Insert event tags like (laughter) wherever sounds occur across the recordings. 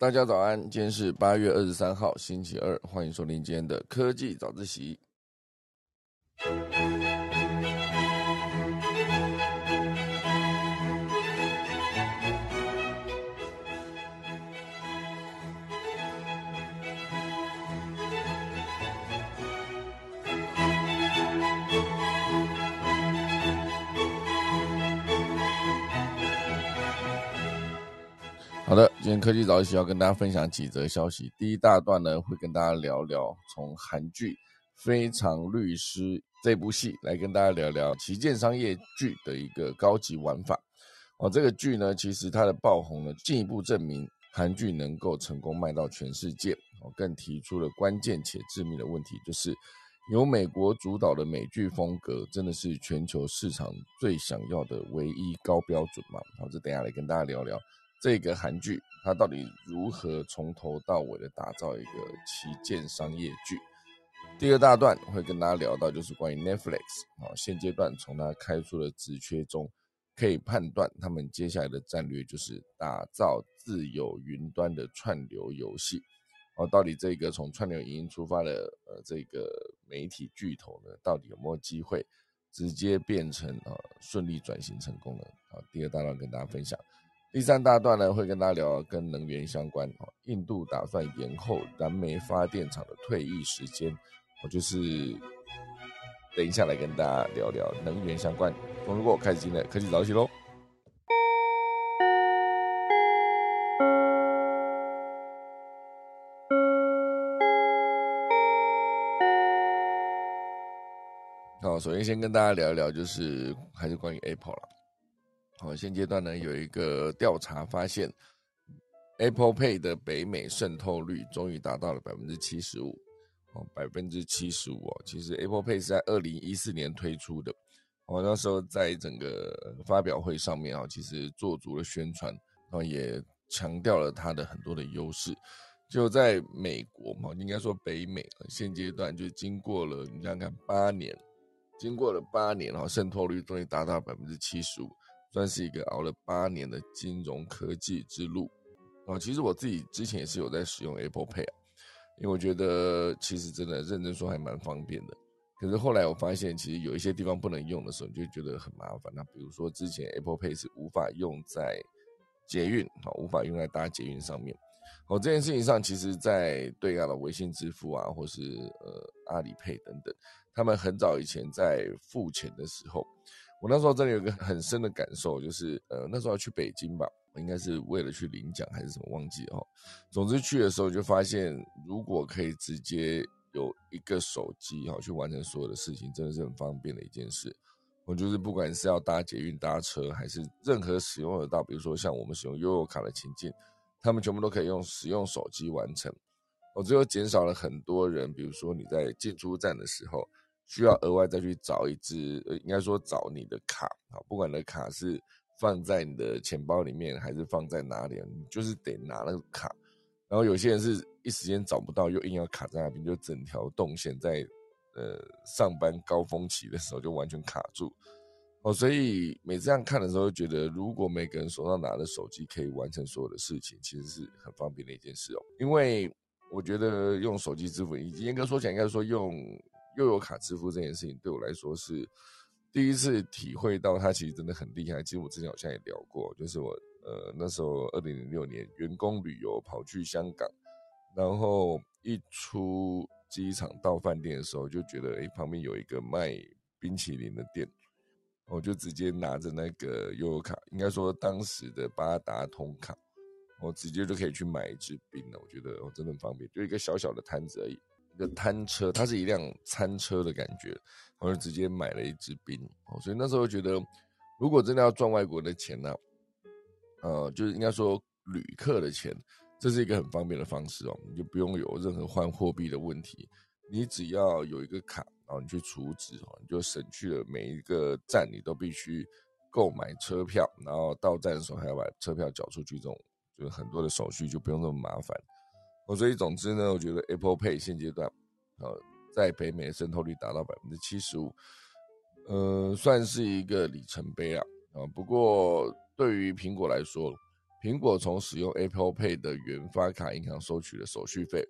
大家早安，今天是八月二十三号，星期二，欢迎收听今天的科技早自习。的，今天科技早起要跟大家分享几则消息。第一大段呢，会跟大家聊聊从韩剧《非常律师》这部戏来跟大家聊聊旗舰商业剧的一个高级玩法。哦，这个剧呢，其实它的爆红呢，进一步证明韩剧能够成功卖到全世界。哦，更提出了关键且致命的问题，就是由美国主导的美剧风格，真的是全球市场最想要的唯一高标准吗？好，这等下来跟大家聊聊。这个韩剧它到底如何从头到尾的打造一个旗舰商业剧？第二大段会跟大家聊到，就是关于 Netflix 啊，现阶段从它开出的职缺中，可以判断他们接下来的战略就是打造自有云端的串流游戏。哦，到底这个从串流影音出发的呃这个媒体巨头呢，到底有没有机会直接变成啊顺利转型成功呢？啊，第二大段跟大家分享。第三大段呢，会跟大家聊跟能源相关。哦，印度打算延后燃煤发电厂的退役时间。我就是等一下来跟大家聊聊能源相关。通过开始今天的科技早起喽。好，首先先跟大家聊一聊，就是还是关于 Apple 了。好，现阶段呢有一个调查发现，Apple Pay 的北美渗透率终于达到了百分之七十五，哦，百分之七十五哦。其实 Apple Pay 是在二零一四年推出的，哦，那时候在整个发表会上面啊，其实做足了宣传，然后也强调了它的很多的优势。就在美国嘛，应该说北美，现阶段就经过了你看看八年，经过了八年，然后渗透率终于达到百分之七十五。算是一个熬了八年的金融科技之路啊！其实我自己之前也是有在使用 Apple Pay，因为我觉得其实真的认真说还蛮方便的。可是后来我发现，其实有一些地方不能用的时候，你就觉得很麻烦。那比如说之前 Apple Pay 是无法用在捷运啊，无法用在搭捷运上面。哦，这件事情上，其实在对岸的微信支付啊，或是呃阿里 Pay 等等，他们很早以前在付钱的时候。我那时候真的有个很深的感受，就是呃那时候要去北京吧，应该是为了去领奖还是什么忘记哦。总之去的时候就发现，如果可以直接有一个手机哈去完成所有的事情，真的是很方便的一件事。我就是不管是要搭捷运搭车，还是任何使用得到，比如说像我们使用悠游卡的情境，他们全部都可以用使用手机完成。我最后减少了很多人，比如说你在进出站的时候。需要额外再去找一支，呃，应该说找你的卡啊，不管你的卡是放在你的钱包里面，还是放在哪里，你就是得拿那个卡。然后有些人是一时间找不到，又硬要卡在那边，就整条动线在呃上班高峰期的时候就完全卡住。哦，所以每次这样看的时候，就觉得如果每个人手上拿的手机可以完成所有的事情，其实是很方便的一件事哦。因为我觉得用手机支付，严格说起来，应该说用。又有卡支付这件事情对我来说是第一次体会到它其实真的很厉害。其实我之前好像也聊过，就是我呃那时候二零零六年员工旅游跑去香港，然后一出机场到饭店的时候，就觉得哎旁边有一个卖冰淇淋的店，我就直接拿着那个悠游卡，应该说当时的八达通卡，我直接就可以去买一支冰了。我觉得哦真的很方便，就一个小小的摊子而已。一个摊车，它是一辆餐车的感觉，我就直接买了一支冰哦。所以那时候觉得，如果真的要赚外国的钱呢，呃，就是应该说旅客的钱，这是一个很方便的方式哦。你就不用有任何换货币的问题，你只要有一个卡，然后你去储值哦，你就省去了每一个站你都必须购买车票，然后到站的时候还要把车票缴出去，这种就是很多的手续就不用那么麻烦。哦所以总之呢，我觉得 Apple Pay 现阶段，呃，在北美渗透率达到百分之七十五，呃，算是一个里程碑啊。啊，不过对于苹果来说，苹果从使用 Apple Pay 的原发卡银行收取的手续费，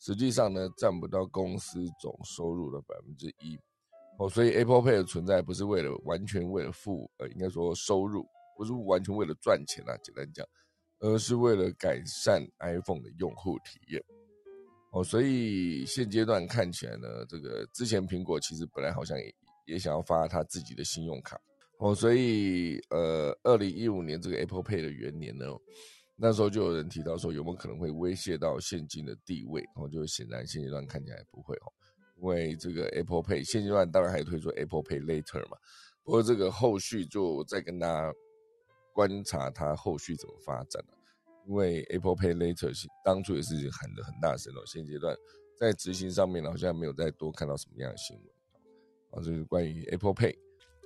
实际上呢占不到公司总收入的百分之一。哦，所以 Apple Pay 的存在不是为了完全为了付，呃，应该说收入，不是完全为了赚钱啊，简单讲，而是为了改善 iPhone 的用户体验。哦，所以现阶段看起来呢，这个之前苹果其实本来好像也也想要发他自己的信用卡。哦，所以呃，二零一五年这个 Apple Pay 的元年呢，那时候就有人提到说，有没有可能会威胁到现金的地位？哦，就显然现阶段看起来不会哦。因为这个 Apple Pay 现阶段当然还推出 Apple Pay Later 嘛，不过这个后续就再跟大家观察它后续怎么发展了。因为 Apple Pay Later 当初也是喊的很大声哦，现阶段在执行上面好像没有再多看到什么样的新闻。啊，这是关于 Apple Pay。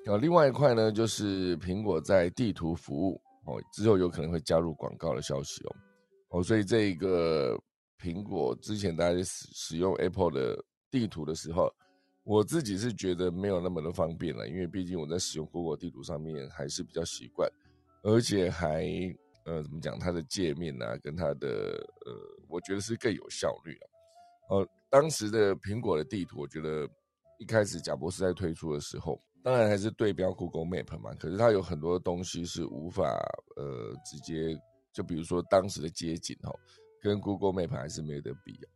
啊，另外一块呢，就是苹果在地图服务哦之后有可能会加入广告的消息哦。哦，所以这一个苹果之前大家使使用 Apple 的。地图的时候，我自己是觉得没有那么的方便了，因为毕竟我在使用 Google 地图上面还是比较习惯，而且还呃怎么讲，它的界面啊，跟它的呃，我觉得是更有效率啊。呃，当时的苹果的地图，我觉得一开始贾博士在推出的时候，当然还是对标 Google Map 嘛，可是它有很多东西是无法呃直接，就比如说当时的街景哦，跟 Google Map 还是没得比啊。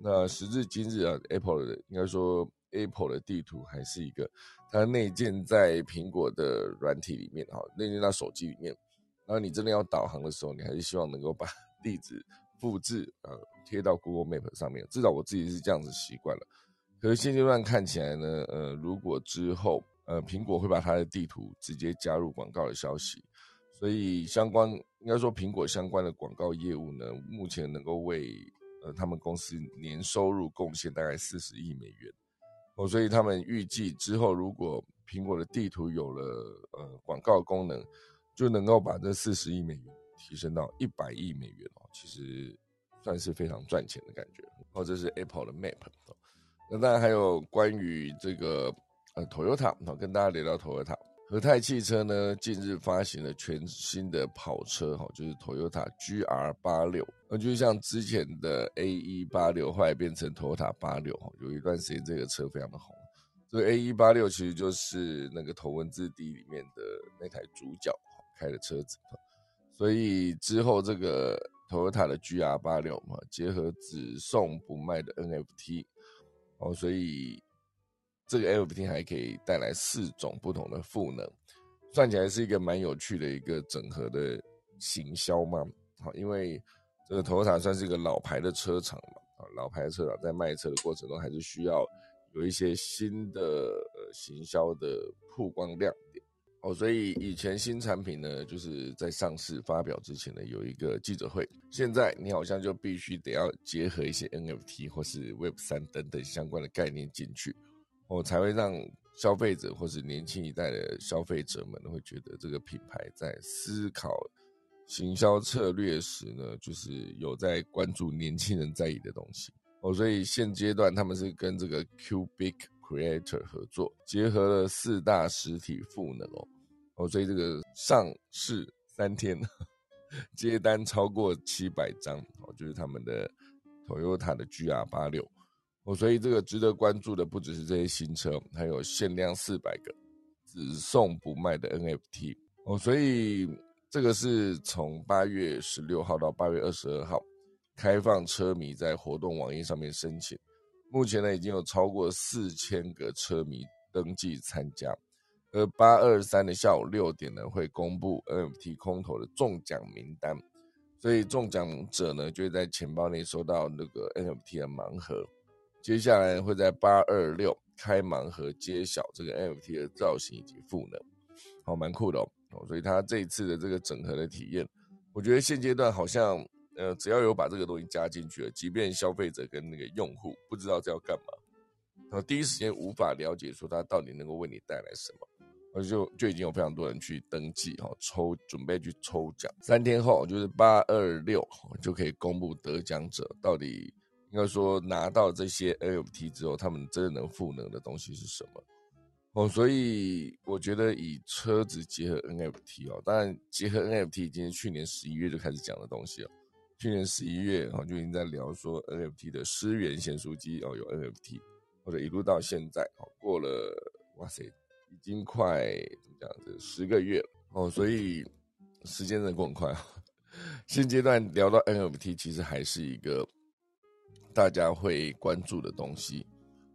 那时至今日啊，Apple 应该说 Apple 的地图还是一个它内建在苹果的软体里面，哈，内建到手机里面。然后你真的要导航的时候，你还是希望能够把 (laughs) 地址复制呃贴到 Google Map 上面。至少我自己是这样子习惯了。可是现阶段看起来呢，呃，如果之后呃苹果会把它的地图直接加入广告的消息，所以相关应该说苹果相关的广告业务呢，目前能够为呃，他们公司年收入贡献大概四十亿美元，所以他们预计之后，如果苹果的地图有了呃广告功能，就能够把这四十亿美元提升到一百亿美元哦，其实算是非常赚钱的感觉。哦，这是 Apple 的 Map。那当然还有关于这个呃 Toyota，哦，跟大家聊聊 Toyota。和泰汽车呢，近日发行了全新的跑车，哈，就是 Toyota GR 八六，那就像之前的 A 一八六，后来变成 Toyota 八六，哈，有一段时间这个车非常的红。这个 A 一八六其实就是那个头文字 D 里面的那台主角开的车子，所以之后这个 Toyota 的 GR 八六嘛，结合只送不卖的 NFT，哦，所以。这个 NFT 还可以带来四种不同的赋能，算起来是一个蛮有趣的一个整合的行销嘛。好，因为这个头彩算是一个老牌的车厂嘛，啊，老牌车厂在卖车的过程中还是需要有一些新的呃行销的曝光亮点。哦，所以以前新产品呢，就是在上市发表之前呢有一个记者会，现在你好像就必须得要结合一些 NFT 或是 Web 三等等相关的概念进去。我才会让消费者或是年轻一代的消费者们会觉得这个品牌在思考行销策略时呢，就是有在关注年轻人在意的东西哦。所以现阶段他们是跟这个 Cubic Creator 合作，结合了四大实体赋能哦哦。所以这个上市三天 (laughs) 接单超过七百张哦，就是他们的 Toyota 的 GR 八六。哦，所以这个值得关注的不只是这些新车，还有限量四百个只送不卖的 NFT 哦。所以这个是从八月十六号到八月二十二号开放车迷在活动网页上面申请，目前呢已经有超过四千个车迷登记参加，而八二三的下午六点呢会公布 NFT 空投的中奖名单，所以中奖者呢就会在钱包内收到那个 NFT 的盲盒。接下来会在八二六开盲盒揭晓这个 NFT 的造型以及赋能，好，蛮酷的哦。所以它这一次的这个整合的体验，我觉得现阶段好像，呃，只要有把这个东西加进去了，即便消费者跟那个用户不知道这要干嘛，然后第一时间无法了解说它到底能够为你带来什么，而就就已经有非常多人去登记哈，抽准备去抽奖，三天后就是八二六就可以公布得奖者到底。应该说拿到这些 NFT 之后，他们真的能赋能的东西是什么？哦，所以我觉得以车子结合 NFT 哦，当然结合 NFT 已经是去年十一月就开始讲的东西了。去年十一月哦就已经在聊说 NFT 的思源显书机哦有 NFT，或者一路到现在哦过了哇塞，已经快怎么讲这十个月了哦，所以时间真的过很快啊。(laughs) 现阶段聊到 NFT，其实还是一个大家会关注的东西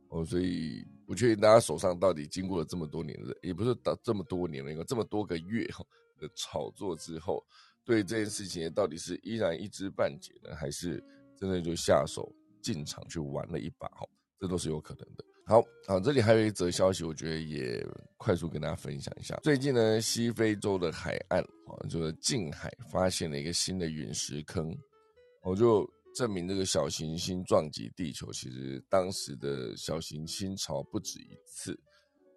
哦，所以。不确定大家手上到底经过了这么多年的，也不是到这么多年了，有这么多个月哈的炒作之后，对这件事情到底是依然一知半解呢，还是真的就下手进场去玩了一把哈？这都是有可能的。好，好，这里还有一则消息，我觉得也快速跟大家分享一下。最近呢，西非洲的海岸啊，就是近海发现了一个新的陨石坑，我就。证明这个小行星撞击地球，其实当时的小行星潮不止一次，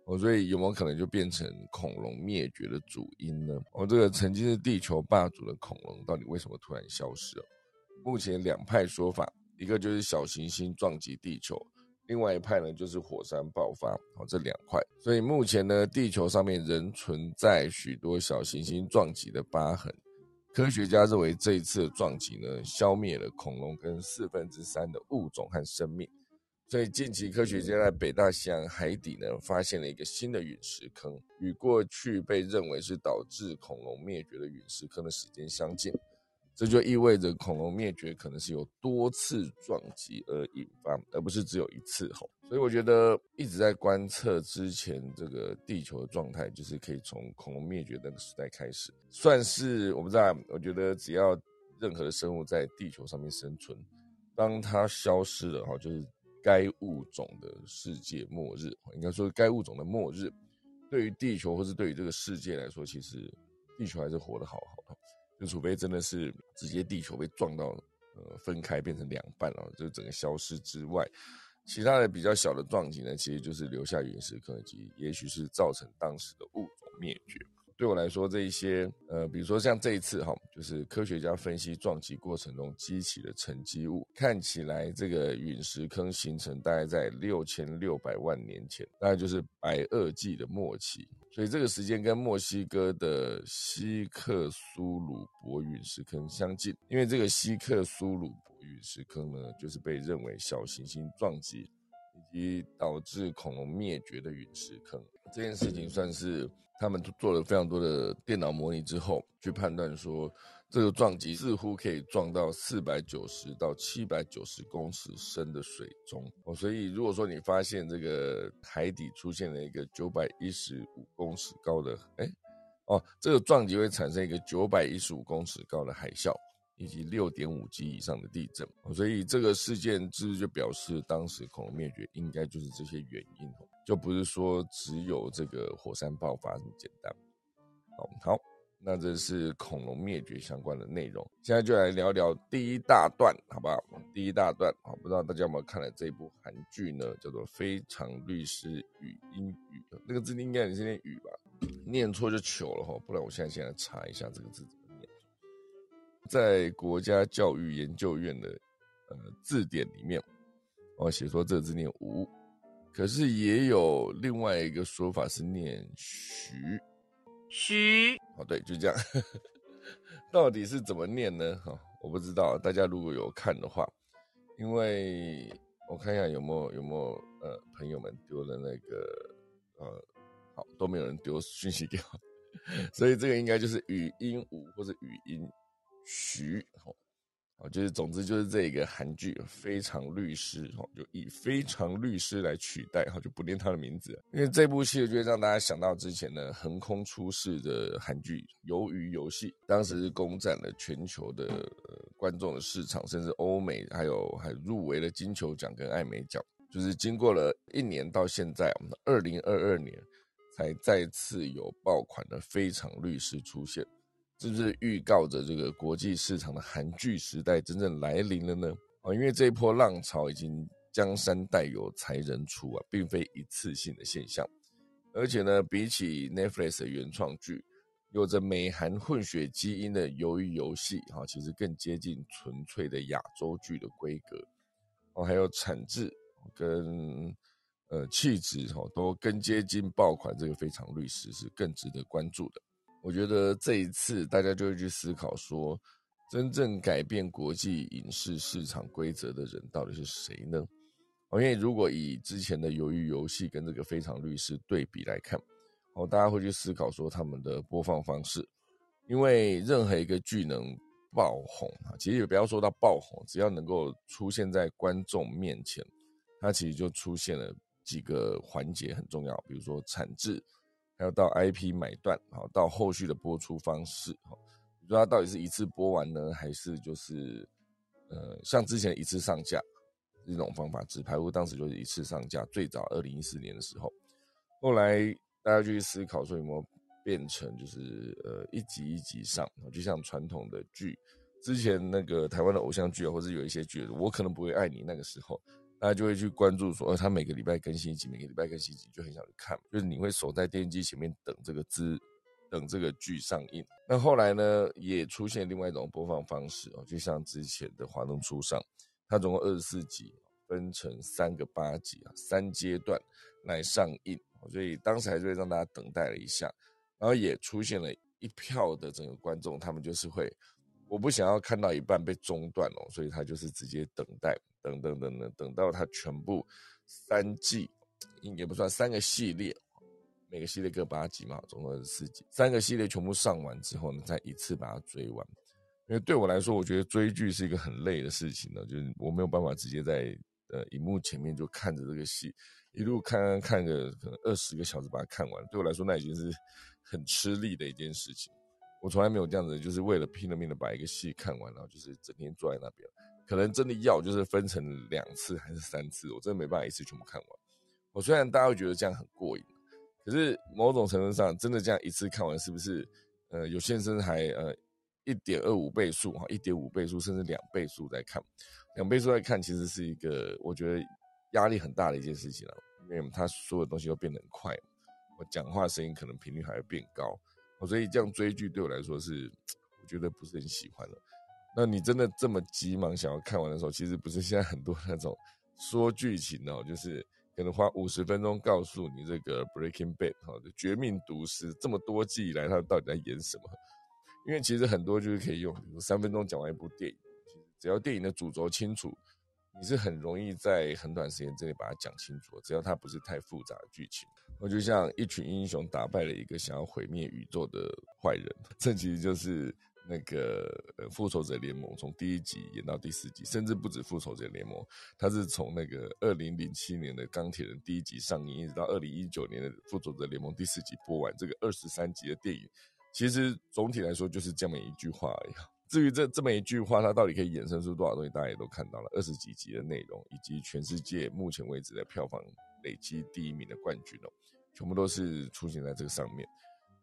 哦，所以有没有可能就变成恐龙灭绝的主因呢？哦，这个曾经是地球霸主的恐龙，到底为什么突然消失了？目前两派说法，一个就是小行星撞击地球，另外一派呢就是火山爆发。哦，这两块，所以目前呢，地球上面仍存在许多小行星撞击的疤痕。科学家认为，这一次的撞击呢，消灭了恐龙跟四分之三的物种和生命。所以，近期科学家在北大西洋海底呢，发现了一个新的陨石坑，与过去被认为是导致恐龙灭绝的陨石坑的时间相近。这就意味着恐龙灭绝可能是由多次撞击而引发，而不是只有一次吼。所以我觉得一直在观测之前这个地球的状态，就是可以从恐龙灭绝那个时代开始，算是我不知道。我觉得只要任何的生物在地球上面生存，当它消失了哈，就是该物种的世界末日，应该说该物种的末日，对于地球或是对于这个世界来说，其实地球还是活得好好。就除非真的是直接地球被撞到，呃，分开变成两半了，就整个消失之外，其他的比较小的撞击呢，其实就是留下陨石坑及，也许是造成当时的物种灭绝。对我来说，这一些，呃，比如说像这一次哈，就是科学家分析撞击过程中激起的沉积物，看起来这个陨石坑形成大概在六千六百万年前，大概就是白垩纪的末期。所以这个时间跟墨西哥的西克苏鲁伯陨石坑相近，因为这个西克苏鲁伯陨石坑呢，就是被认为小行星撞击以及导致恐龙灭绝的陨石坑。这件事情算是他们做了非常多的电脑模拟之后，去判断说。这个撞击似乎可以撞到四百九十到七百九十公尺深的水中哦，所以如果说你发现这个海底出现了一个九百一十五公尺高的，哎，哦，这个撞击会产生一个九百一十五公尺高的海啸，以及六点五级以上的地震，所以这个事件之就表示当时恐龙灭绝应该就是这些原因哦，就不是说只有这个火山爆发这么简单。好，好。那这是恐龙灭绝相关的内容，现在就来聊聊第一大段，好不好？第一大段，好，不知道大家有没有看了这部韩剧呢？叫做《非常律师与英语》，那个字应该也是念“语”吧？念错就糗了哈，不然我现在先来查一下这个字怎么念。在国家教育研究院的呃字典里面，我写说这字念“吴”，可是也有另外一个说法是念“徐”。徐哦，对，就这样。(laughs) 到底是怎么念呢？哈，我不知道。大家如果有看的话，因为我看一下有没有有没有呃朋友们丢了那个呃，好都没有人丢讯息给我，(laughs) 所以这个应该就是语音五或者语音徐。哦，就是总之就是这个韩剧《非常律师》哈，就以《非常律师》来取代哈，就不念他的名字，因为这部戏就会让大家想到之前的横空出世的韩剧《鱿鱼游戏》，当时是攻占了全球的观众的市场，甚至欧美还有还入围了金球奖跟艾美奖。就是经过了一年到现在，我们的二零二二年才再次有爆款的《非常律师》出现。是不是预告着这个国际市场的韩剧时代真正来临了呢？啊，因为这一波浪潮已经江山代有才人出啊，并非一次性的现象。而且呢，比起 Netflix 的原创剧，有着美韩混血基因的《鱿鱼游戏》哈，其实更接近纯粹的亚洲剧的规格。哦，还有产制跟呃气质哈都更接近爆款，这个非常律师是更值得关注的。我觉得这一次大家就会去思考说，真正改变国际影视市场规则的人到底是谁呢？因为如果以之前的《鱿鱼游戏》跟这个《非常律师》对比来看，哦，大家会去思考说他们的播放方式，因为任何一个剧能爆红啊，其实也不要说到爆红，只要能够出现在观众面前，它其实就出现了几个环节很重要，比如说产制，还有到 IP 买断，好到后续的播出方式，哈，你说它到底是一次播完呢，还是就是呃像之前一次上架？这种方法，纸牌屋当时就是一次上架，最早二零一四年的时候，后来大家就去思考说有没有变成就是呃一集一集上，就像传统的剧，之前那个台湾的偶像剧啊，或者有一些剧，我可能不会爱你那个时候，大家就会去关注说，呃，他每个礼拜更新一集，每个礼拜更新一集，就很想去看，就是你会守在电视机前面等这个资，等这个剧上映。那后来呢，也出现另外一种播放方式哦，就像之前的华灯初上。它总共二十四集，分成三个八集啊，三阶段来上映，所以当时还是会让大家等待了一下，然后也出现了一票的整个观众，他们就是会，我不想要看到一半被中断哦，所以他就是直接等待，等等等等，等到它全部三季，也不算三个系列，每个系列各八集嘛，总共二十四集，三个系列全部上完之后呢，再一次把它追完。因为对我来说，我觉得追剧是一个很累的事情呢，就是我没有办法直接在呃荧幕前面就看着这个戏，一路看看个可能二十个小时把它看完，对我来说那已经是很吃力的一件事情。我从来没有这样子，就是为了拼了命的把一个戏看完，然后就是整天坐在那边，可能真的要就是分成两次还是三次，我真的没办法一次全部看完。我虽然大家会觉得这样很过瘾，可是某种程度上，真的这样一次看完，是不是呃有些人还呃。一点二五倍速哈，一点五倍速甚至两倍速在看，两倍速在看，其实是一个我觉得压力很大的一件事情了，因为它所有东西都变得很快，我讲话声音可能频率还会变高，我所以这样追剧对我来说是我觉得不是很喜欢的。那你真的这么急忙想要看完的时候，其实不是现在很多那种说剧情哦，就是可能花五十分钟告诉你这个 Breaking Bad 哈绝命毒师这么多季以来他到底在演什么。因为其实很多就是可以用，比如三分钟讲完一部电影，其实只要电影的主轴清楚，你是很容易在很短时间之内把它讲清楚。只要它不是太复杂的剧情，我就像一群英雄打败了一个想要毁灭宇宙的坏人，这其实就是那个复仇者联盟从第一集演到第四集，甚至不止复仇者联盟，它是从那个二零零七年的钢铁人第一集上映，一直到二零一九年的复仇者联盟第四集播完，这个二十三集的电影。其实总体来说就是这么一句话而已。至于这这么一句话，它到底可以衍生出多少东西，大家也都看到了二十几集的内容，以及全世界目前为止的票房累积第一名的冠军哦，全部都是出现在这个上面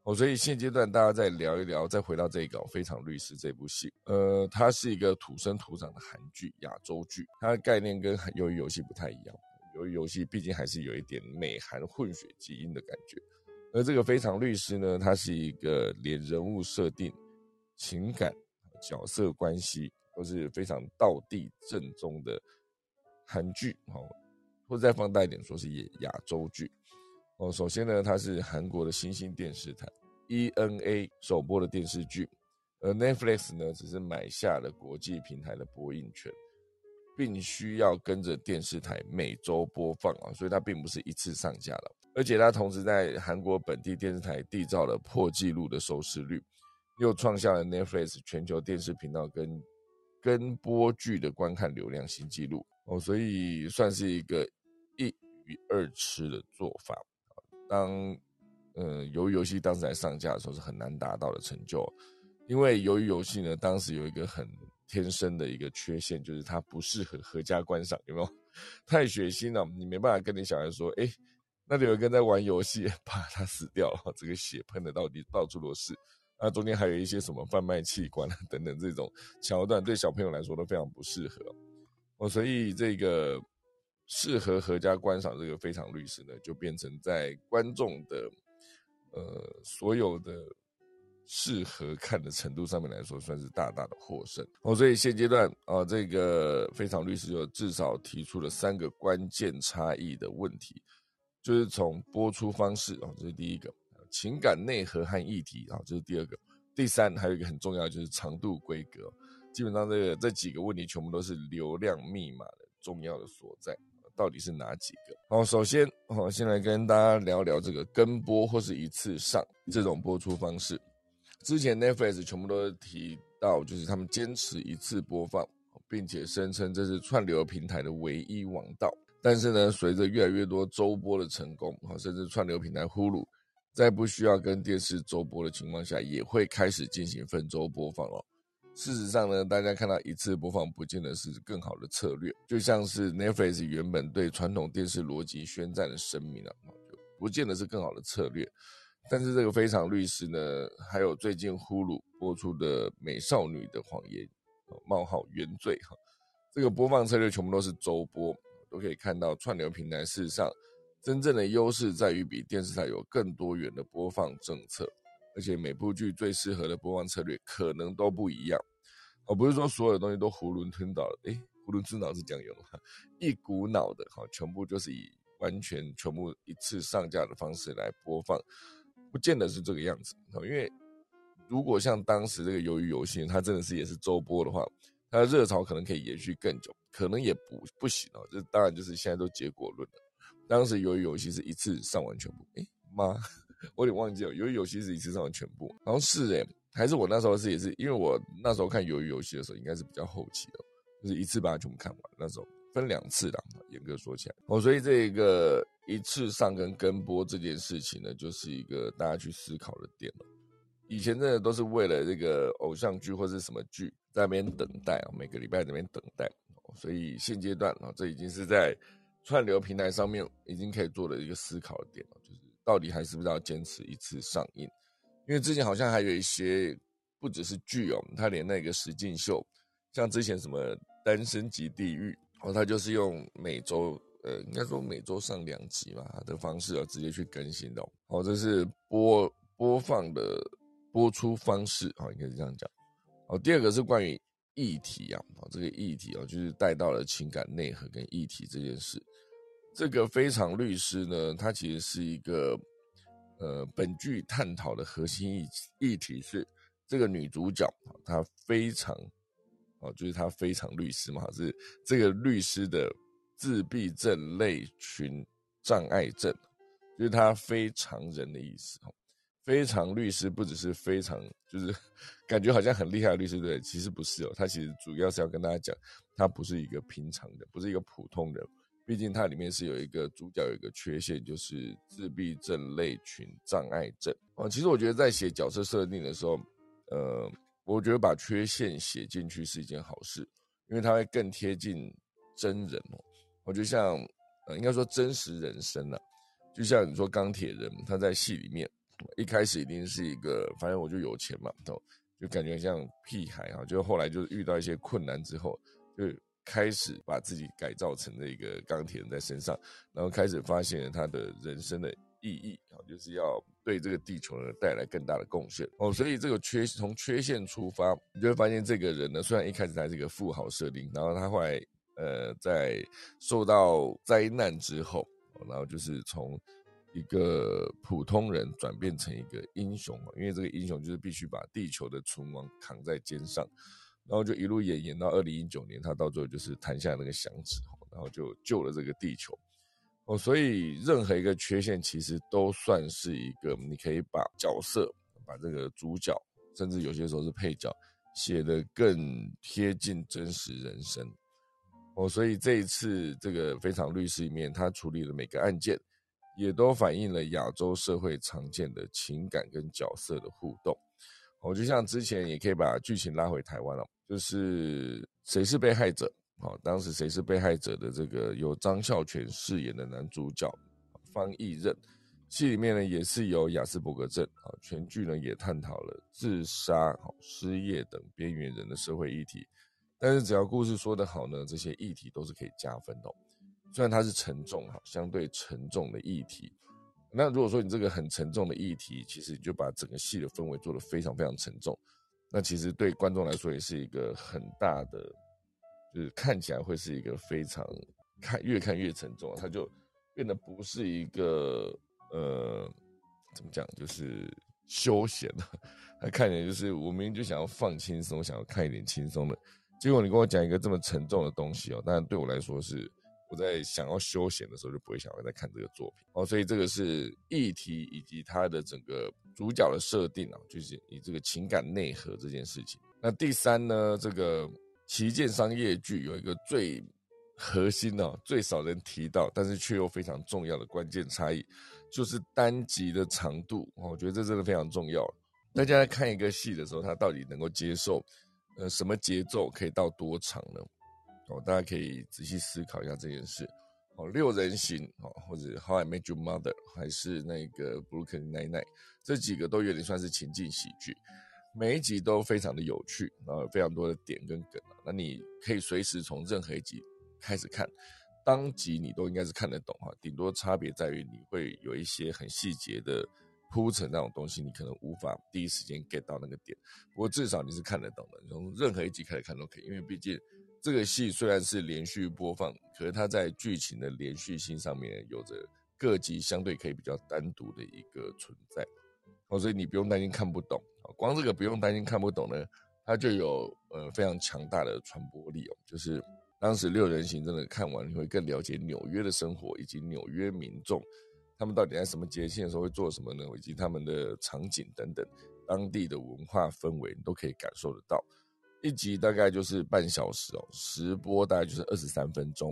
哦。所以现阶段大家再聊一聊，再回到这个《非常律师》这部戏，呃，它是一个土生土长的韩剧，亚洲剧，它的概念跟《鱿鱼游戏》不太一样，《鱿鱼游戏》毕竟还是有一点美韩混血基因的感觉。而这个非常律师呢，它是一个连人物设定、情感、角色关系都是非常道地正宗的韩剧，哦，或者再放大一点说是亚亚洲剧，哦。首先呢，它是韩国的新兴电视台 ENA 首播的电视剧，而 Netflix 呢只是买下了国际平台的播映权，并需要跟着电视台每周播放啊，所以它并不是一次上架了。而且它同时在韩国本地电视台缔造了破纪录的收视率，又创下了 Netflix 全球电视频道跟跟播剧的观看流量新纪录哦，所以算是一个一鱼二吃的做法。当嗯，鱿鱼游戏当时在上架的时候是很难达到的成就，因为鱿鱼游戏呢，当时有一个很天生的一个缺陷，就是它不适合合家观赏，有没有？(laughs) 太血腥了，你没办法跟你小孩说，哎。那里有一个人在玩游戏，(laughs) 怕他死掉了，这个血喷的到底到处都是。那中间还有一些什么贩卖器官啊等等这种桥段，对小朋友来说都非常不适合。哦，所以这个适合合家观赏这个非常律师呢，就变成在观众的呃所有的适合看的程度上面来说，算是大大的获胜哦。所以现阶段啊，这个非常律师就至少提出了三个关键差异的问题，就是从播出方式啊，这是第一个；情感内核和议题啊，这是第二个；第三，还有一个很重要就是长度规格。基本上这个这几个问题全部都是流量密码的重要的所在，到底是哪几个？好，首先好，先来跟大家聊聊这个跟播或是一次上这种播出方式。之前 Netflix 全部都提到，就是他们坚持一次播放，并且声称这是串流平台的唯一王道。但是呢，随着越来越多周播的成功，哈，甚至串流平台呼噜在不需要跟电视周播的情况下，也会开始进行分周播放哦。事实上呢，大家看到一次播放不见得是更好的策略，就像是 Netflix 原本对传统电视逻辑宣战的声明啊，就不见得是更好的策略。但是这个非常律师呢，还有最近呼噜播出的《美少女的谎言》冒号原罪哈，这个播放策略全部都是周播，都可以看到串流平台事实上真正的优势在于比电视台有更多元的播放政策，而且每部剧最适合的播放策略可能都不一样，而不是说所有的东西都囫囵吞枣，诶，囫囵吞枣是讲有哈，一股脑的哈，全部就是以完全全部一次上架的方式来播放。不见得是这个样子，因为如果像当时这个鱿鱼游戏，它真的是也是周播的话，它的热潮可能可以延续更久，可能也不不行哦。这当然就是现在都结果论了。当时鱿鱼游戏是一次上完全部，哎妈，我有点忘记了，鱿鱼游戏是一次上完全部，好像是哎，还是我那时候是也是，因为我那时候看鱿鱼游戏的时候，应该是比较后期的，就是一次把它全部看完，那时候分两次的，严格说起来，哦，所以这个。一次上跟跟播这件事情呢，就是一个大家去思考的点了。以前真的都是为了这个偶像剧或是什么剧在那边等待啊，每个礼拜在那边等待。所以现阶段啊，这已经是在串流平台上面已经可以做的一个思考的点了，就是到底还是不是要坚持一次上映？因为之前好像还有一些不只是剧哦，他连那个实境秀，像之前什么《单身级地狱》，哦，他就是用每周。呃，应该说每周上两集嘛的方式啊，直接去更新的。哦，这是播播放的播出方式啊，应该是这样讲。哦，第二个是关于议题啊，哦，这个议题啊，就是带到了情感内核跟议题这件事。这个非常律师呢，他其实是一个呃，本剧探讨的核心议议题是这个女主角，她非常哦，就是她非常律师嘛，是这个律师的。自闭症类群障碍症，就是他非常人的意思哦。非常律师不只是非常，就是 (laughs) 感觉好像很厉害的律师对，其实不是哦。他其实主要是要跟大家讲，他不是一个平常的，不是一个普通人。毕竟它里面是有一个主角有一个缺陷，就是自闭症类群障碍症哦。其实我觉得在写角色设定的时候，呃，我觉得把缺陷写进去是一件好事，因为它会更贴近真人哦。我就像，呃，应该说真实人生了，就像你说钢铁人，他在戏里面一开始一定是一个，反正我就有钱嘛，都就感觉像屁孩啊，就后来就遇到一些困难之后，就开始把自己改造成那个钢铁人在身上，然后开始发现了他的人生的意义啊，就是要对这个地球呢带来更大的贡献哦，所以这个缺从缺陷出发，你就会发现这个人呢，虽然一开始他是一个富豪设定，然后他后来。呃，在受到灾难之后，然后就是从一个普通人转变成一个英雄，因为这个英雄就是必须把地球的存亡扛在肩上，然后就一路演演到二零一九年，他到最后就是弹下那个响指，然后就救了这个地球。哦，所以任何一个缺陷其实都算是一个，你可以把角色、把这个主角，甚至有些时候是配角，写得更贴近真实人生。哦，所以这一次这个非常律师里面，他处理的每个案件，也都反映了亚洲社会常见的情感跟角色的互动。我就像之前也可以把剧情拉回台湾了，就是谁是被害者？好，当时谁是被害者的这个由张孝全饰演的男主角方毅任，戏里面呢也是有雅斯伯格症啊，全剧呢也探讨了自杀、失业等边缘人的社会议题。但是只要故事说得好呢，这些议题都是可以加分的。虽然它是沉重哈，相对沉重的议题，那如果说你这个很沉重的议题，其实你就把整个戏的氛围做得非常非常沉重，那其实对观众来说也是一个很大的，就是看起来会是一个非常看越看越沉重，它就变得不是一个呃怎么讲，就是休闲的，它看起来就是我明明就想要放轻松，想要看一点轻松的，结果你跟我讲一个这么沉重的东西哦，当然对我来说是。我在想要休闲的时候，就不会想要再看这个作品哦。所以这个是议题以及它的整个主角的设定啊，就是你这个情感内核这件事情。那第三呢，这个旗舰商业剧有一个最核心哦，最少人提到，但是却又非常重要的关键差异，就是单集的长度。我觉得这真的非常重要。大家在看一个戏的时候，他到底能够接受呃什么节奏，可以到多长呢？哦，大家可以仔细思考一下这件事。哦，六人行哦，或者 How I Met Your Mother，还是那个 Brooklyn Nine-Nine，这几个都有点算是情境喜剧，每一集都非常的有趣，然后非常多的点跟梗。那你可以随时从任何一集开始看，当集你都应该是看得懂哈。顶多差别在于你会有一些很细节的铺陈那种东西，你可能无法第一时间 get 到那个点。不过至少你是看得懂的，从任何一集开始看都可以，因为毕竟。这个戏虽然是连续播放，可是它在剧情的连续性上面有着各集相对可以比较单独的一个存在，哦，所以你不用担心看不懂，光这个不用担心看不懂呢，它就有呃非常强大的传播力哦，就是当时六人行真的看完，你会更了解纽约的生活以及纽约民众，他们到底在什么节庆的时候会做什么呢，以及他们的场景等等，当地的文化氛围你都可以感受得到。一集大概就是半小时哦，时播大概就是二十三分钟，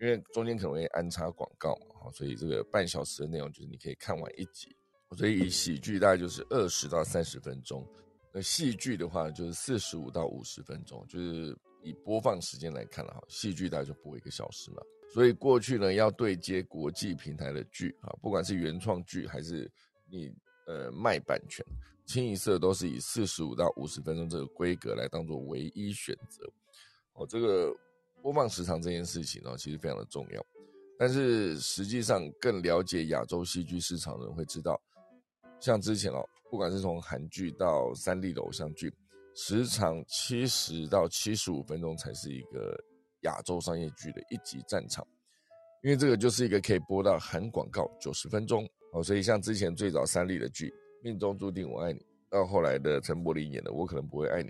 因为中间可能会安插广告嘛，所以这个半小时的内容就是你可以看完一集。所以喜剧大概就是二十到三十分钟，那戏剧的话就是四十五到五十分钟，就是以播放时间来看了哈，戏剧大概就播一个小时嘛。所以过去呢要对接国际平台的剧啊，不管是原创剧还是你呃卖版权。清一色都是以四十五到五十分钟这个规格来当做唯一选择，哦，这个播放时长这件事情呢，其实非常的重要。但是实际上，更了解亚洲戏剧市场的人会知道，像之前哦，不管是从韩剧到三立的偶像剧，时长七十到七十五分钟才是一个亚洲商业剧的一级战场，因为这个就是一个可以播到含广告九十分钟哦，所以像之前最早三立的剧。命中注定我爱你，到后来的陈柏霖演的我可能不会爱你，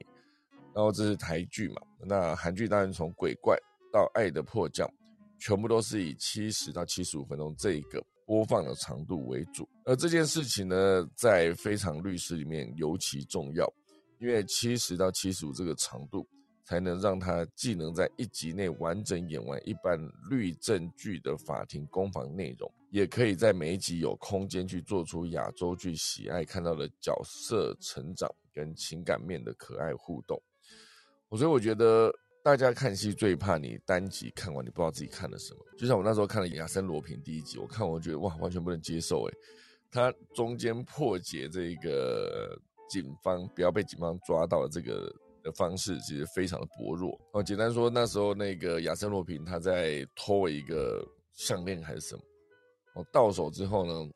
然后这是台剧嘛？那韩剧当然从鬼怪到爱的迫降，全部都是以七十到七十五分钟这一个播放的长度为主。而这件事情呢，在非常律师里面尤其重要，因为七十到七十五这个长度。才能让他既能在一集内完整演完一般律政剧的法庭攻防内容，也可以在每一集有空间去做出亚洲剧喜爱看到的角色成长跟情感面的可爱互动。我所以我觉得大家看戏最怕你单集看完你不知道自己看了什么。就像我那时候看了《亚森罗平》第一集，我看我觉得哇，完全不能接受诶，他中间破解这个警方不要被警方抓到的这个。的方式其实非常的薄弱哦。简单说，那时候那个亚森罗平他在偷一个项链还是什么哦，到手之后呢，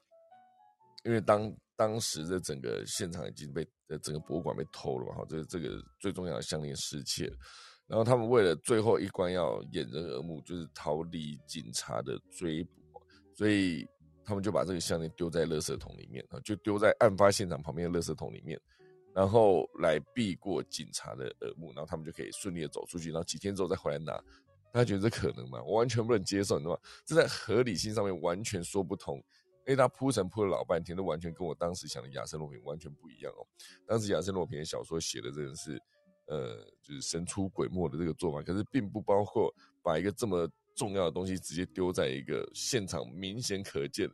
因为当当时的整个现场已经被呃整个博物馆被偷了嘛，哈，这这个最重要的项链失窃，然后他们为了最后一关要掩人耳目，就是逃离警察的追捕，所以他们就把这个项链丢在垃圾桶里面啊，就丢在案发现场旁边的垃圾桶里面。然后来避过警察的耳目，然后他们就可以顺利的走出去，然后几天之后再回来拿。大家觉得这可能吗？我完全不能接受，你知道吗？这在合理性上面完全说不通。因为他铺陈铺了老半天，都完全跟我当时想的亚森罗平完全不一样哦。当时亚森罗平的小说写的真的是，呃，就是神出鬼没的这个做法，可是并不包括把一个这么重要的东西直接丢在一个现场明显可见。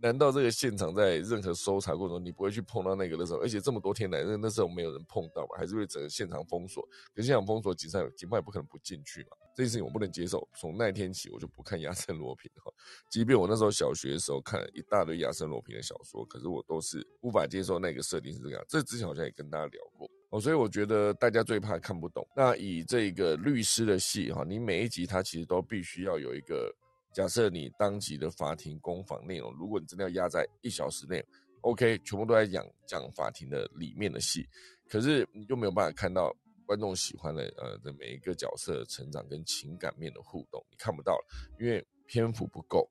难道这个现场在任何搜查过程中，你不会去碰到那个的时候？而且这么多天来，那那时候没有人碰到嘛？还是会整个现场封锁？可现场封锁，警察警方也不可能不进去嘛？这件事情我不能接受。从那天起，我就不看亚森罗平哈。即便我那时候小学的时候看了一大堆亚森罗平的小说，可是我都是无法接受那个设定是这样。这之前好像也跟大家聊过哦，所以我觉得大家最怕看不懂。那以这个律师的戏哈，你每一集它其实都必须要有一个假设你当集的法庭攻防内容，如果你真的要压在一小时内，OK，全部都在讲讲法庭的里面的戏，可是你就没有办法看到观众喜欢的呃的每一个角色的成长跟情感面的互动，你看不到了，因为篇幅不够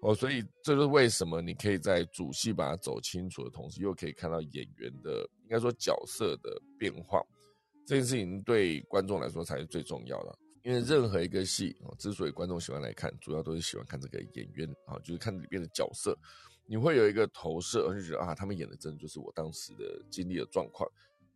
哦，所以这就是为什么你可以在主戏把它走清楚的同时，又可以看到演员的应该说角色的变化，这件事情对观众来说才是最重要的。因为任何一个戏哦，之所以观众喜欢来看，主要都是喜欢看这个演员啊，就是看里面的角色，你会有一个投射，而且觉得啊，他们演的真的就是我当时的经历的状况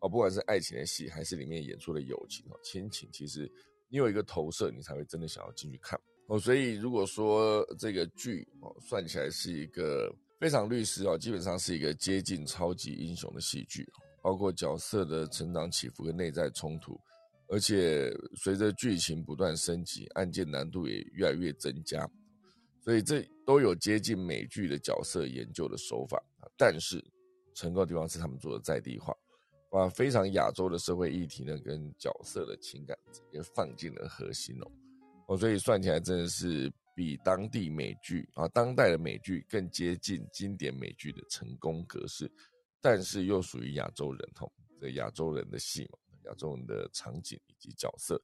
啊，不管是爱情的戏，还是里面演出的友情哦、亲情，其实你有一个投射，你才会真的想要进去看哦。所以如果说这个剧哦，算起来是一个非常律师哦，基本上是一个接近超级英雄的戏剧，包括角色的成长起伏跟内在冲突。而且随着剧情不断升级，案件难度也越来越增加，所以这都有接近美剧的角色研究的手法。但是成功的地方是他们做的在地化，把非常亚洲的社会议题呢跟角色的情感也放进了核心哦。哦，所以算起来真的是比当地美剧啊，当代的美剧更接近经典美剧的成功格式，但是又属于亚洲人哦，这亚洲人的戏嘛。亚洲人的场景以及角色，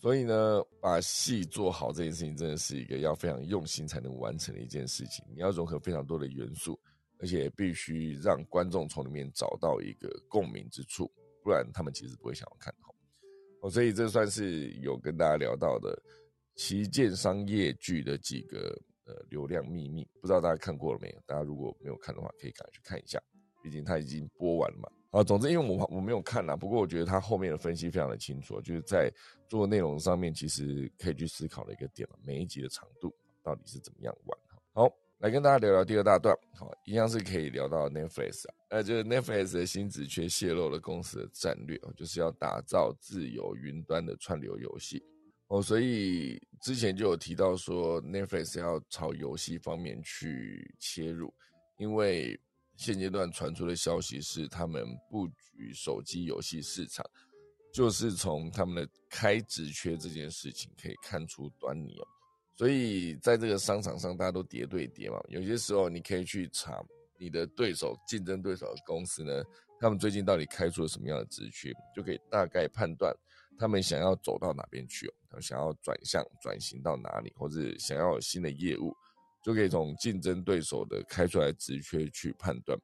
所以呢，把戏做好这件事情，真的是一个要非常用心才能完成的一件事情。你要融合非常多的元素，而且必须让观众从里面找到一个共鸣之处，不然他们其实不会想要看好。哦，所以这算是有跟大家聊到的旗舰商业剧的几个呃流量秘密，不知道大家看过了没有？大家如果没有看的话，可以赶快去看一下，毕竟它已经播完了嘛。啊，总之，因为我我没有看啦，不过我觉得他后面的分析非常的清楚，就是在做内容上面，其实可以去思考的一个点了。每一集的长度到底是怎么样玩？好，来跟大家聊聊第二大段，好，一样是可以聊到 Netflix 啊，那，就是 Netflix 的新子缺泄露了公司的战略，就是要打造自由云端的串流游戏哦，所以之前就有提到说 Netflix 要朝游戏方面去切入，因为。现阶段传出的消息是，他们布局手机游戏市场，就是从他们的开直缺这件事情可以看出端倪哦。所以在这个商场上，大家都叠对叠嘛。有些时候你可以去查你的对手、竞争对手的公司呢，他们最近到底开出了什么样的直缺，就可以大概判断他们想要走到哪边去哦，他们想要转向、转型到哪里，或者想要有新的业务。就可以从竞争对手的开出来直缺去判断，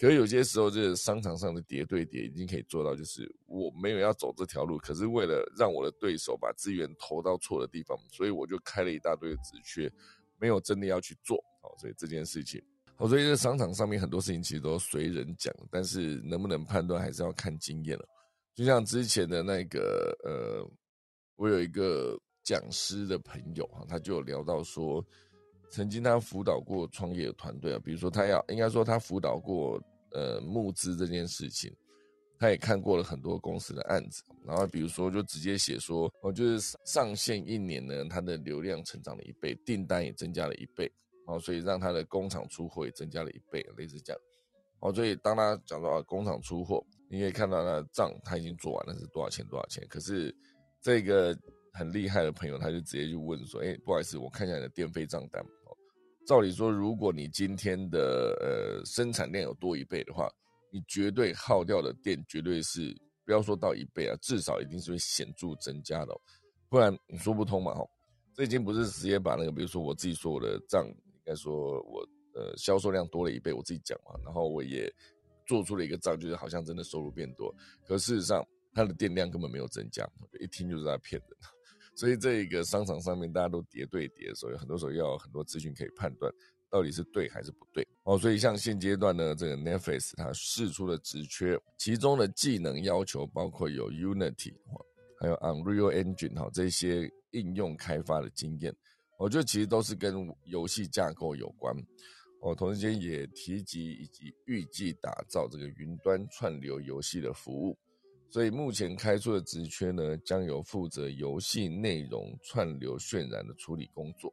可是有些时候，这个商场上的叠对叠已经可以做到，就是我没有要走这条路，可是为了让我的对手把资源投到错的地方，所以我就开了一大堆的直缺，没有真的要去做。好，所以这件事情，好，所以这商场上面很多事情其实都随人讲，但是能不能判断还是要看经验了。就像之前的那个，呃，我有一个讲师的朋友哈，他就有聊到说。曾经他辅导过创业团队啊，比如说他要应该说他辅导过呃募资这件事情，他也看过了很多公司的案子，然后比如说就直接写说，哦就是上线一年呢，他的流量成长了一倍，订单也增加了一倍，哦所以让他的工厂出货也增加了一倍，类似这样，哦所以当他讲到工厂出货，你可以看到他的账他已经做完了是多少钱多少钱，可是这个很厉害的朋友他就直接就问说，哎不好意思，我看一下你的电费账单。照理说，如果你今天的呃生产量有多一倍的话，你绝对耗掉的电绝对是不要说到一倍啊，至少一定是会显著增加的，不然你说不通嘛哈。这已经不是直接把那个，比如说我自己说我的账，应该说我呃销售量多了一倍，我自己讲嘛，然后我也做出了一个账，就是好像真的收入变多，可事实上它的电量根本没有增加，一听就是在骗人。所以这一个商场上面大家都叠对叠，所以很多时候要很多资讯可以判断到底是对还是不对哦。所以像现阶段呢，这个 Netflix 它试出的职缺，其中的技能要求包括有 Unity 还有 Unreal Engine 哈这些应用开发的经验，我觉得其实都是跟游戏架构有关。哦，同时间也提及以及预计打造这个云端串流游戏的服务。所以目前开出的职缺呢，将有负责游戏内容串流渲染的处理工作，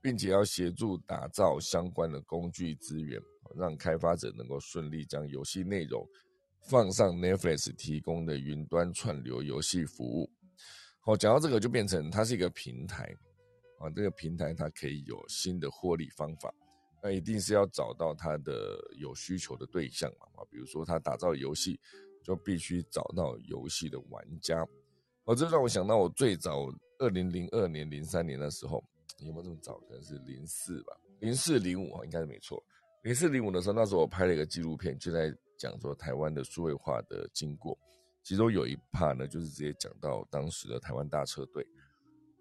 并且要协助打造相关的工具资源，让开发者能够顺利将游戏内容放上 Netflix 提供的云端串流游戏服务。好，讲到这个就变成它是一个平台，啊，这个平台它可以有新的获利方法，那一定是要找到它的有需求的对象嘛啊，比如说他打造游戏，就必须找到游戏的玩家。哦，这让我想到我最早二零零二年、零三年的时候，有没有这么早？可能是零四吧，零四零五应该是没错。零四零五的时候，那时候我拍了一个纪录片，就在讲说台湾的数位化的经过。其中有一 part 呢，就是直接讲到当时的台湾大车队。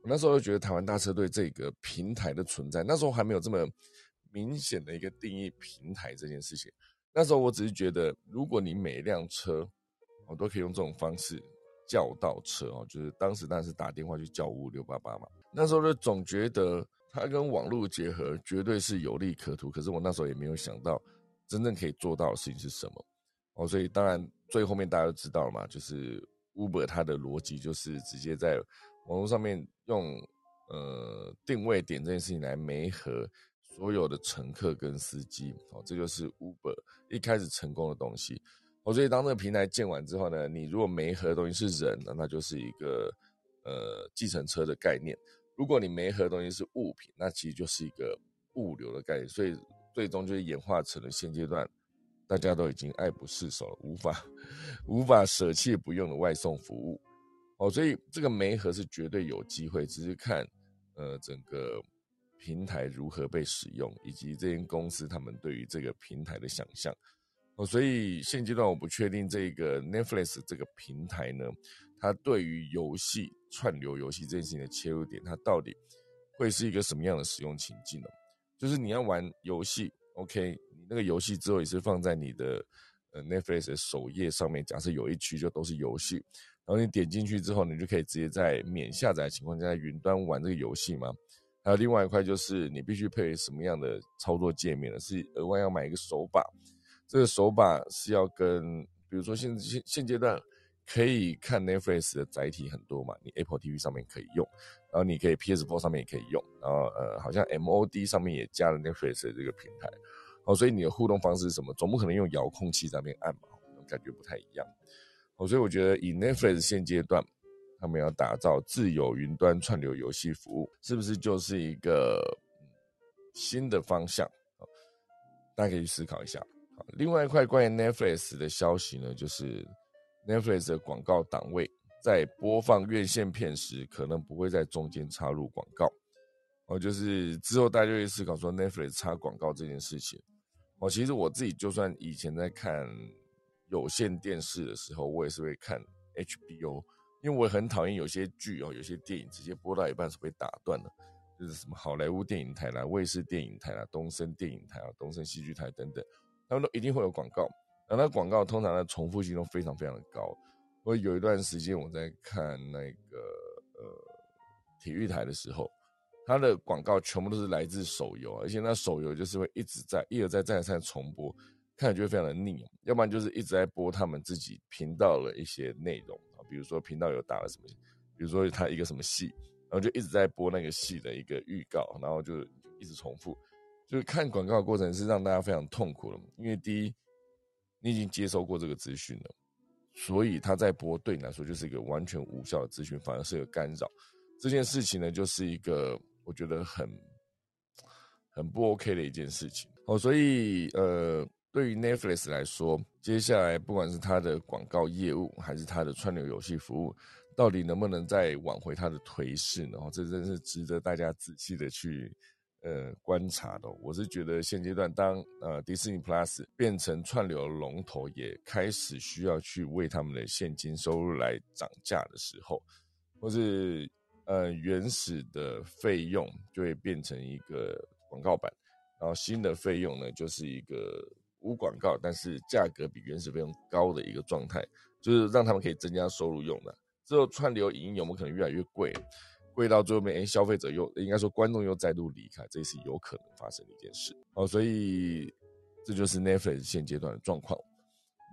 我那时候就觉得台湾大车队这个平台的存在，那时候还没有这么明显的一个定义平台这件事情。那时候我只是觉得，如果你每一辆车，我都可以用这种方式叫到车哦，就是当时当然是打电话去叫五五六八八嘛。那时候就总觉得它跟网络结合绝对是有利可图，可是我那时候也没有想到真正可以做到的事情是什么哦。所以当然最后面大家都知道了嘛，就是 Uber 它的逻辑就是直接在。网络上面用呃定位点这件事情来媒合所有的乘客跟司机，哦，这就是 Uber 一开始成功的东西。所以当这个平台建完之后呢，你如果没合的东西是人，那那就是一个呃计程车的概念；如果你没合的东西是物品，那其实就是一个物流的概念。所以最终就是演化成了现阶段大家都已经爱不释手了，无法无法舍弃不用的外送服务。哦，所以这个媒合是绝对有机会，只是看，呃，整个平台如何被使用，以及这间公司他们对于这个平台的想象。哦，所以现阶段我不确定这个 Netflix 这个平台呢，它对于游戏串流游戏这件事情的切入点，它到底会是一个什么样的使用情境呢？就是你要玩游戏，OK，你那个游戏之后也是放在你的呃 Netflix 的首页上面，假设有一区就都是游戏。然后你点进去之后，你就可以直接在免下载的情况下，在云端玩这个游戏吗？还有另外一块就是你必须配什么样的操作界面呢？是额外要买一个手把，这个手把是要跟，比如说现现现阶段可以看 Netflix 的载体很多嘛，你 Apple TV 上面可以用，然后你可以 PS4 上面也可以用，然后呃好像 MOD 上面也加了 Netflix 的这个平台，哦，所以你的互动方式是什么？总不可能用遥控器在那边按嘛，感觉不太一样。哦，所以我觉得以 Netflix 现阶段，他们要打造自有云端串流游戏服务，是不是就是一个新的方向？大家可以去思考一下。另外一块关于 Netflix 的消息呢，就是 Netflix 的广告档位在播放院线片时，可能不会在中间插入广告。哦，就是之后大家就会思考说 Netflix 插广告这件事情。哦，其实我自己就算以前在看。有线电视的时候，我也是会看 HBO，因为我很讨厌有些剧哦，有些电影直接播到一半是被打断的，就是什么好莱坞电影台啦、卫视电影台啦、东森电影台啊、东森戏剧台等等，他们都一定会有广告，然后那广告通常的重复性都非常非常的高。我有一段时间我在看那个呃体育台的时候，它的广告全部都是来自手游，而且那手游就是会一直在一而再再而三的重播。看着就会非常的腻，要不然就是一直在播他们自己频道的一些内容啊，比如说频道有打了什么，比如说他一个什么戏，然后就一直在播那个戏的一个预告，然后就一直重复，就是看广告的过程是让大家非常痛苦的，因为第一，你已经接收过这个资讯了，所以他在播对你来说就是一个完全无效的资讯，反而是个干扰。这件事情呢，就是一个我觉得很很不 OK 的一件事情哦，所以呃。对于 Netflix 来说，接下来不管是它的广告业务，还是它的串流游戏服务，到底能不能再挽回它的颓势呢？这真是值得大家仔细的去呃观察的。我是觉得现阶段，当呃迪士尼 Plus 变成串流龙头，也开始需要去为他们的现金收入来涨价的时候，或是呃原始的费用就会变成一个广告版，然后新的费用呢就是一个。无广告，但是价格比原始费用高的一个状态，就是让他们可以增加收入用的。之后串流影音有没有可能越来越贵？会到最后面，哎，消费者又应该说观众又再度离开，这是有可能发生的一件事。哦，所以这就是 Netflix 现阶段的状况。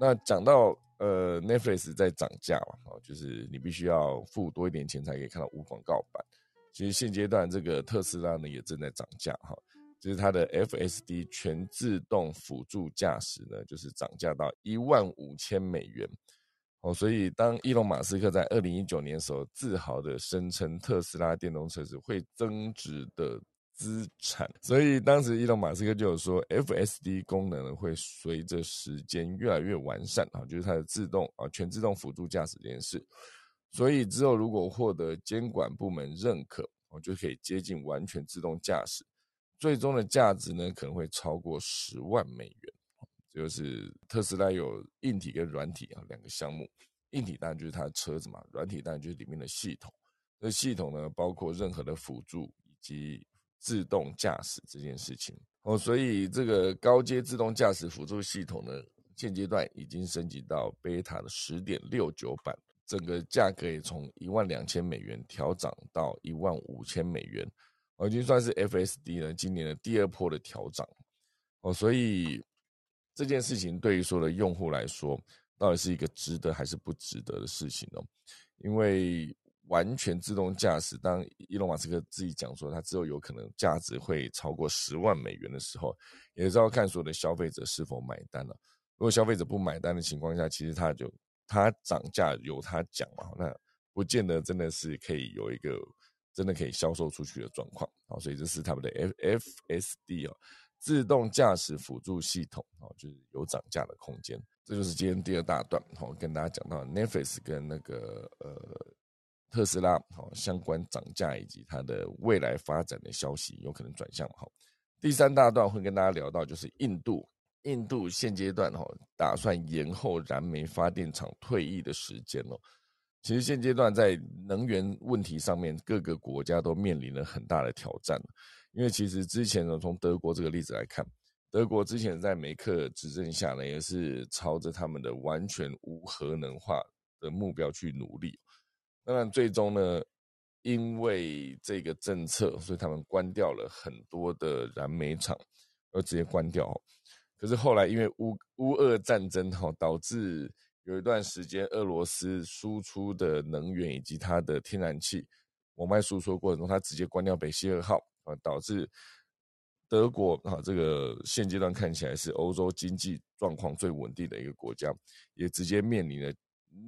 那讲到呃 Netflix 在涨价嘛，哦，就是你必须要付多一点钱才可以看到无广告版。其实现阶段这个特斯拉呢也正在涨价哈。就是它的 FSD 全自动辅助驾驶呢，就是涨价到一万五千美元。哦，所以当伊隆马斯克在二零一九年时候自豪的声称特斯拉电动车是会增值的资产，所以当时伊隆马斯克就有说，FSD 功能会随着时间越来越完善啊，就是它的自动啊全自动辅助驾驶这件事。所以之后如果获得监管部门认可，我就可以接近完全自动驾驶，最终的价值呢可能会超过十万美元。就是特斯拉有硬体跟软体啊两个项目，硬体当然就是它的车子嘛，软体当然就是里面的系统。那系统呢包括任何的辅助以及自动驾驶这件事情哦，所以这个高阶自动驾驶辅助系统呢，现阶段已经升级到贝塔的十点六九版，整个价格也从一万两千美元调涨到一万五千美元，已经算是 FSD 呢今年的第二波的调涨哦，所以。这件事情对于所有的用户来说，到底是一个值得还是不值得的事情呢？因为完全自动驾驶，当伊隆马斯克自己讲说他之后有可能价值会超过十万美元的时候，也是要看所有的消费者是否买单了。如果消费者不买单的情况下，其实他就他涨价由他讲嘛，那不见得真的是可以有一个真的可以销售出去的状况啊。所以这是他们的 F F S D 哦。自动驾驶辅助系统，哦，就是有涨价的空间。这就是今天第二大段，好，跟大家讲到 Netflix 跟那个呃特斯拉，好，相关涨价以及它的未来发展的消息，有可能转向。好，第三大段会跟大家聊到，就是印度，印度现阶段哈打算延后燃煤发电厂退役的时间哦。其实现阶段在能源问题上面，各个国家都面临了很大的挑战。因为其实之前呢，从德国这个例子来看，德国之前在梅克执政下呢，也是朝着他们的完全无核能化的目标去努力。当然，最终呢，因为这个政策，所以他们关掉了很多的燃煤厂，而直接关掉。可是后来因为乌乌俄战争哈，导致有一段时间俄罗斯输出的能源以及它的天然气往外输出过程中，它直接关掉北溪二号。啊，导致德国啊，这个现阶段看起来是欧洲经济状况最稳定的一个国家，也直接面临了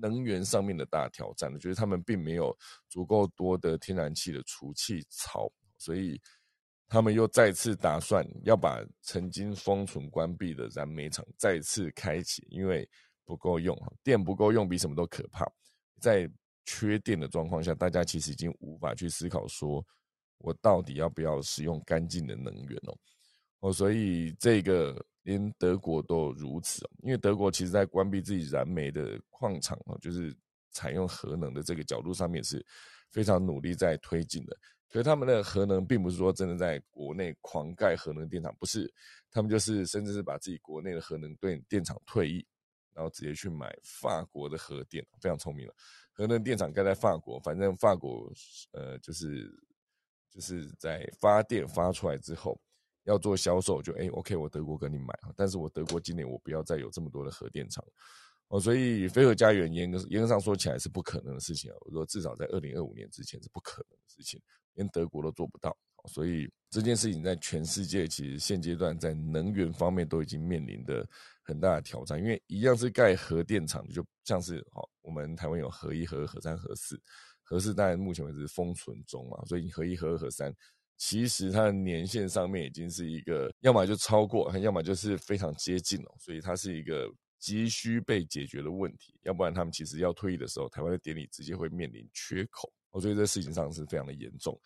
能源上面的大挑战。就是他们并没有足够多的天然气的储气槽，所以他们又再次打算要把曾经封存关闭的燃煤厂再次开启，因为不够用，电不够用比什么都可怕。在缺电的状况下，大家其实已经无法去思考说。我到底要不要使用干净的能源哦？哦，所以这个连德国都如此哦，因为德国其实在关闭自己燃煤的矿场哦，就是采用核能的这个角度上面是非常努力在推进的。可是他们的核能并不是说真的在国内狂盖核能电厂，不是，他们就是甚至是把自己国内的核能电电厂退役，然后直接去买法国的核电，非常聪明了。核能电厂盖在法国，反正法国呃就是。就是在发电发出来之后，要做销售，就哎，OK，我德国跟你买但是我德国今年我不要再有这么多的核电厂哦，所以飞核家园严格严格上说起来是不可能的事情啊。我说至少在二零二五年之前是不可能的事情，连德国都做不到。所以这件事情在全世界其实现阶段在能源方面都已经面临的很大的挑战，因为一样是盖核电厂，就像是好，我们台湾有核一、核二、核三、核四。合适当然目前为止封存中嘛，所以合一、合二、合三，其实它的年限上面已经是一个，要么就超过，要么就是非常接近了，所以它是一个急需被解决的问题，要不然他们其实要退役的时候，台湾的典礼直接会面临缺口，我觉得这事情上是非常的严重。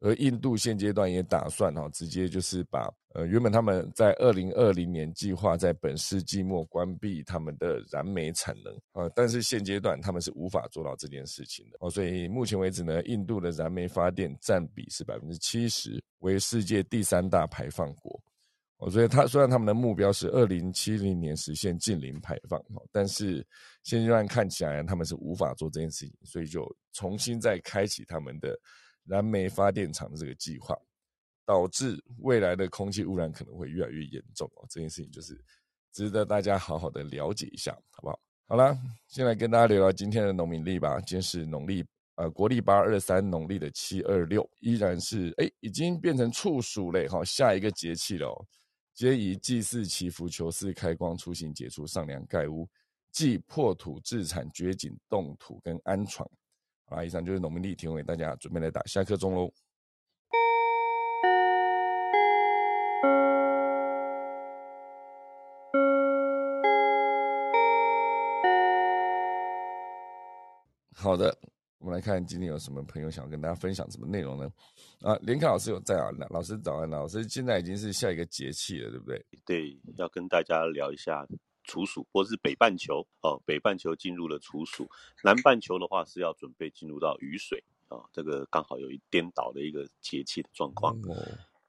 而印度现阶段也打算哈，直接就是把呃原本他们在二零二零年计划在本世纪末关闭他们的燃煤产能啊，但是现阶段他们是无法做到这件事情的哦，所以目前为止呢，印度的燃煤发电占比是百分之七十，为世界第三大排放国哦，所以他虽然他们的目标是二零七零年实现近零排放哦，但是现阶段看起来他们是无法做这件事情，所以就重新再开启他们的。燃煤发电厂的这个计划，导致未来的空气污染可能会越来越严重哦。这件事情就是值得大家好好的了解一下，好不好？好了，先来跟大家聊聊今天的农民历吧。今天是农历呃国历八二三，农历的七二六，依然是哎已经变成处暑嘞哈，下一个节气了。皆以祭祀祈福求祀开光出行解除上梁盖屋，即破土制产、掘井动土跟安床。好啦，以上就是农民历提供给大家，准备来打下课钟喽。好的，我们来看今天有什么朋友想要跟大家分享什么内容呢？啊，连凯老师有在啊，老师早安，老师现在已经是下一个节气了，对不对？对，要跟大家聊一下处暑，或是北半球哦，北半球进入了处暑，南半球的话是要准备进入到雨水啊，这个刚好有一颠倒的一个节气的状况。哦，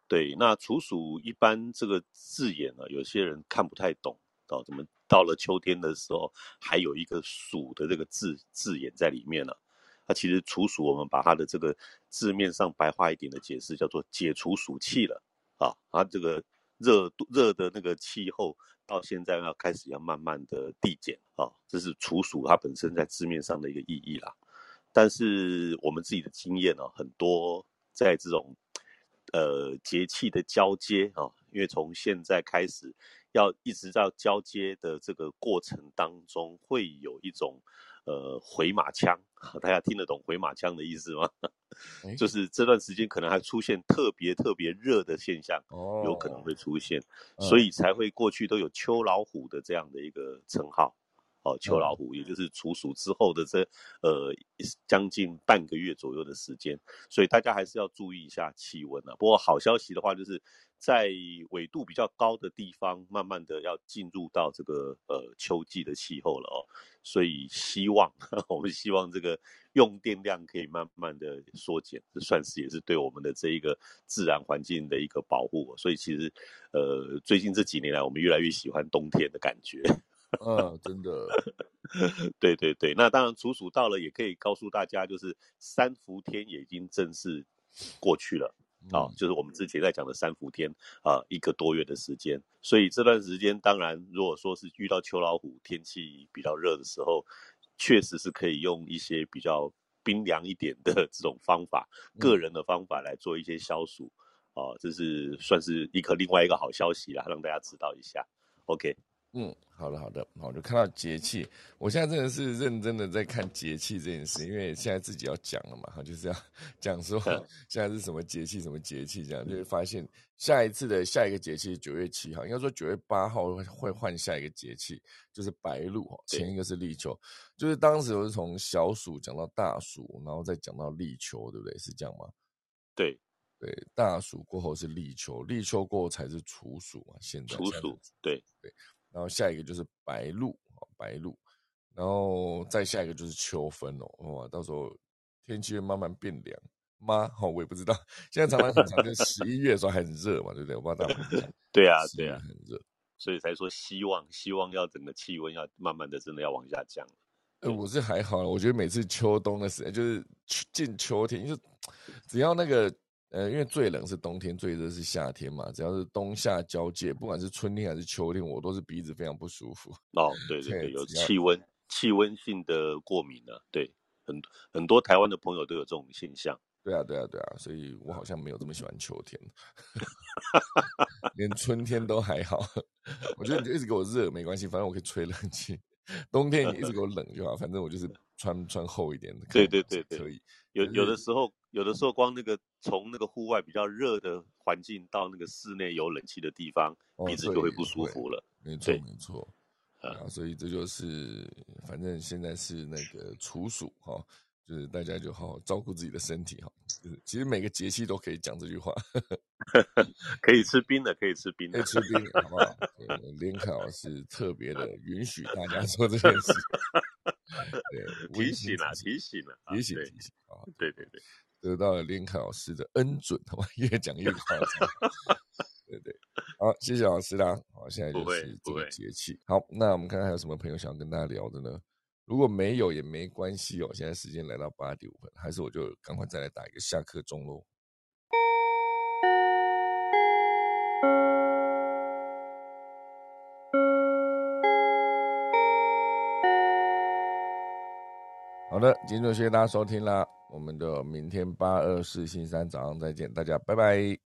对，那处暑一般这个字眼呢，有些人看不太懂哦，怎么到了秋天的时候还有一个暑的这个字字眼在里面呢？那其实处暑，我们把它的这个字面上白话一点的解释叫做解除暑气了啊，它这个热度热的那个气候到现在要开始要慢慢的递减啊，这是处暑它本身在字面上的一个意义啦。但是我们自己的经验呢、很多在这种呃节气的交接啊，因为从现在开始要一直到交接的这个过程当中，会有一种呃回马枪，(laughs) 大家听得懂回马枪的意思吗？(laughs) 诶就是这段时间可能还出现特别特别热的现象，哦，有可能会出现，嗯所以才会过去都有秋老虎的这样的一个称号。哦，秋嗯老虎，也就是处暑之后的这呃将近半个月左右的时间，所以大家还是要注意一下气温啊。不过好消息的话，就是在纬度比较高的地方，慢慢的要进入到这个呃秋季的气候了哦。所以希望 (laughs) 我们希望这个用电量可以慢慢的缩减，这算是也是对我们的这一个自然环境的一个保护哦。所以其实呃最近这几年来，我们越来越喜欢冬天的感觉。嗯，真的，(laughs) 对对对，那当然处暑到了，也可以告诉大家，就是三伏天也已经正式过去了。啊、嗯就是我们之前在讲的三伏天啊、一个多月的时间。所以这段时间，当然如果说是遇到秋老虎，天气比较热的时候，确实是可以用一些比较冰凉一点的 (laughs) 这种方法，个人的方法来做一些消暑。啊、这是算是一个另外一个好消息啦，让大家知道一下。OK，嗯，好的好的，好，就看到节气，我现在真的是认真的在看节气这件事，因为现在自己要讲了嘛，哈，就是要 (laughs) 讲说嗯。现在是什么节气，什么节气，这样就会发现下一次的下一个节气九月七号，应该说九月八号会会换下一个节气，就是白露前一个是立秋，就是当时我是从小暑讲到大暑，然后再讲到立秋，对不对？是这样吗？对，对，大暑过后是立秋，立秋过后才是处暑嘛，现在处暑，对，然后下一个就是白露，哦，白露，然后再下一个就是秋分哦，哇，到时候天气会慢慢变凉吗？哦，(laughs) 我也不知道，现在常常很常，就十一月的时候还很热嘛，对不对？我不知道大家对啊，11对啊。很热。所以才说希望，希望要整个气温要慢慢的真的要往下降。呃，我是还好啦，我觉得每次秋冬的时候，就是秋进秋天，就只要那个呃，因为最冷是冬天，最热是夏天嘛，只要是冬夏交界，不管是春天还是秋天，我都是鼻子非常不舒服。哦，对对对对，有气温气温性的过敏呢、对，很很多台湾的朋友都有这种现象。对啊，对啊，对啊，所以我好像没有这么喜欢秋天，(laughs) 连春天都还好。(laughs) 我觉得你就一直给我热没关系，反正我可以吹冷气。冬天你一直 (laughs) 给我冷就好，反正我就是穿穿厚一点的。对对对对可以。有有的时候，有的时候光那个从那个户外比较热的环境到那个室内有冷气的地方，哦鼻子就会不舒服了。没错，没错。啊啊，所以这就是，反正现在是那个处暑哈，就是大家就好好照顾自己的身体哈。就是其实每个节气都可以讲这句话，(laughs) 可以吃冰的，可以吃冰的可以。吃冰，好不好？对连凯老师特别的允许大家做这件事，对，(laughs) 提醒了，提醒了，啊提醒提醒啊，对对对，得到了连凯老师的恩准，好吧？越讲越夸张。对对，好，谢谢老师啦。好，现在就是这个节气。好，那我们看看还有什么朋友想要跟大家聊的呢？如果没有也没关系哦。现在时间来到八点五分，还是我就赶快再来打一个下课钟喽。好的，今天就谢谢大家收听啦。我们的明天八二四星期三早上再见，大家拜拜。